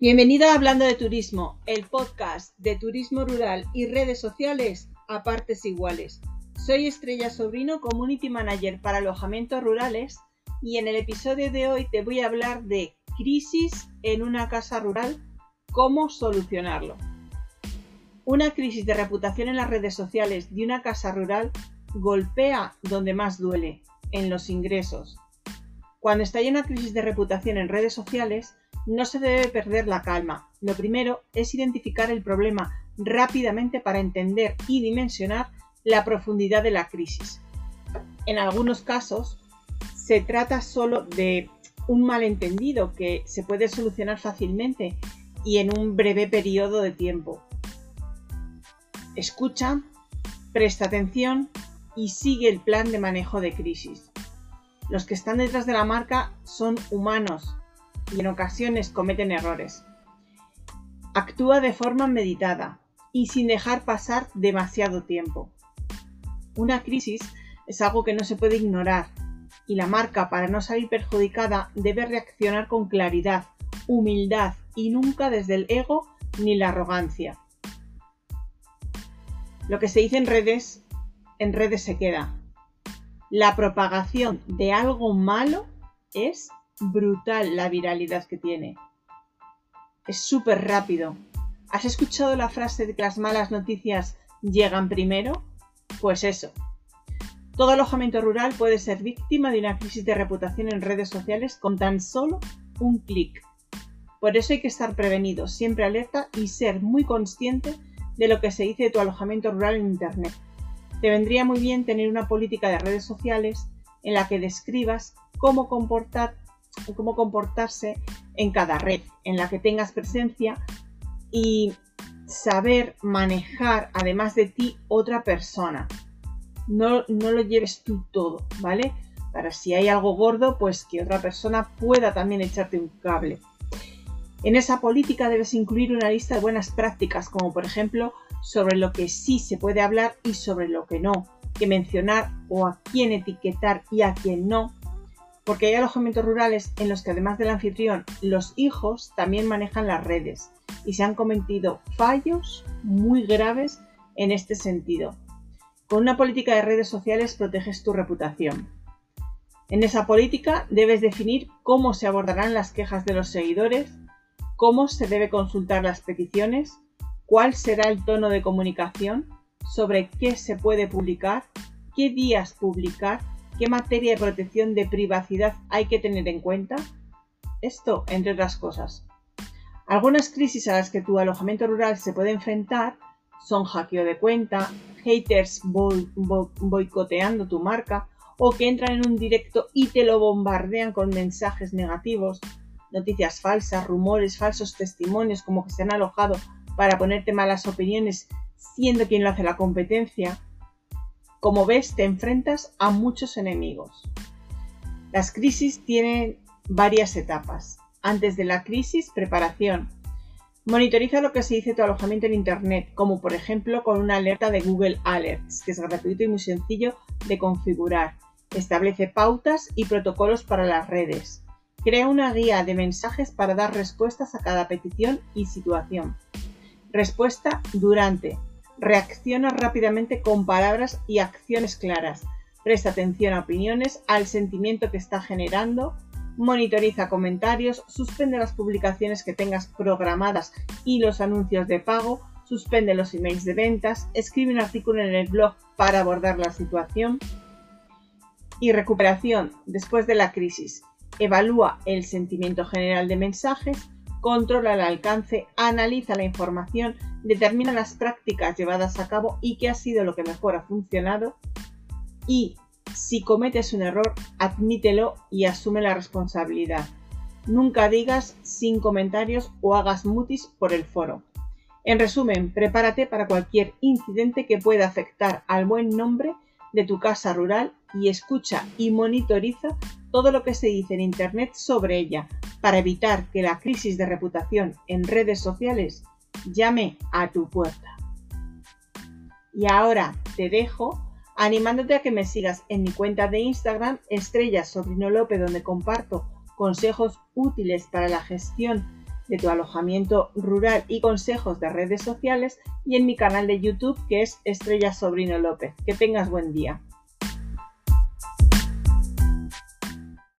Bienvenida a Hablando de Turismo, el podcast de turismo rural y redes sociales a partes iguales. Soy Estrella Sobrino, Community Manager para alojamientos rurales y en el episodio de hoy te voy a hablar de crisis en una casa rural, cómo solucionarlo. Una crisis de reputación en las redes sociales de una casa rural golpea donde más duele, en los ingresos. Cuando está una crisis de reputación en redes sociales, no se debe perder la calma. Lo primero es identificar el problema rápidamente para entender y dimensionar la profundidad de la crisis. En algunos casos se trata solo de un malentendido que se puede solucionar fácilmente y en un breve periodo de tiempo. Escucha, presta atención y sigue el plan de manejo de crisis. Los que están detrás de la marca son humanos y en ocasiones cometen errores. Actúa de forma meditada y sin dejar pasar demasiado tiempo. Una crisis es algo que no se puede ignorar y la marca, para no salir perjudicada, debe reaccionar con claridad, humildad y nunca desde el ego ni la arrogancia. Lo que se dice en redes, en redes se queda. La propagación de algo malo es brutal la viralidad que tiene. Es súper rápido. ¿Has escuchado la frase de que las malas noticias llegan primero? Pues eso. Todo alojamiento rural puede ser víctima de una crisis de reputación en redes sociales con tan solo un clic. Por eso hay que estar prevenido, siempre alerta y ser muy consciente de lo que se dice de tu alojamiento rural en Internet. Te vendría muy bien tener una política de redes sociales en la que describas cómo comportar cómo comportarse en cada red en la que tengas presencia y saber manejar además de ti otra persona. No, no lo lleves tú todo, ¿vale? Para si hay algo gordo, pues que otra persona pueda también echarte un cable. En esa política debes incluir una lista de buenas prácticas, como por ejemplo sobre lo que sí se puede hablar y sobre lo que no, que mencionar o a quién etiquetar y a quién no, porque hay alojamientos rurales en los que además del anfitrión, los hijos también manejan las redes y se han cometido fallos muy graves en este sentido. Con una política de redes sociales proteges tu reputación. En esa política debes definir cómo se abordarán las quejas de los seguidores, cómo se debe consultar las peticiones, cuál será el tono de comunicación, sobre qué se puede publicar, qué días publicar ¿Qué materia de protección de privacidad hay que tener en cuenta? Esto, entre otras cosas. Algunas crisis a las que tu alojamiento rural se puede enfrentar son hackeo de cuenta, haters boicoteando tu marca o que entran en un directo y te lo bombardean con mensajes negativos, noticias falsas, rumores, falsos testimonios como que se han alojado para ponerte malas opiniones siendo quien lo hace la competencia, como ves, te enfrentas a muchos enemigos. Las crisis tienen varias etapas. Antes de la crisis, preparación. Monitoriza lo que se dice tu alojamiento en Internet, como por ejemplo con una alerta de Google Alerts, que es gratuito y muy sencillo de configurar. Establece pautas y protocolos para las redes. Crea una guía de mensajes para dar respuestas a cada petición y situación. Respuesta durante. Reacciona rápidamente con palabras y acciones claras. Presta atención a opiniones, al sentimiento que está generando. Monitoriza comentarios, suspende las publicaciones que tengas programadas y los anuncios de pago, suspende los emails de ventas, escribe un artículo en el blog para abordar la situación. Y recuperación después de la crisis. Evalúa el sentimiento general de mensajes, controla el alcance, analiza la información, determina las prácticas llevadas a cabo y qué ha sido lo que mejor ha funcionado y si cometes un error, admítelo y asume la responsabilidad. Nunca digas sin comentarios o hagas mutis por el foro. En resumen, prepárate para cualquier incidente que pueda afectar al buen nombre de tu casa rural y escucha y monitoriza todo lo que se dice en Internet sobre ella para evitar que la crisis de reputación en redes sociales llame a tu puerta. Y ahora te dejo animándote a que me sigas en mi cuenta de Instagram Estrella Sobrino López donde comparto consejos útiles para la gestión de tu alojamiento rural y consejos de redes sociales y en mi canal de YouTube que es Estrella Sobrino López. Que tengas buen día.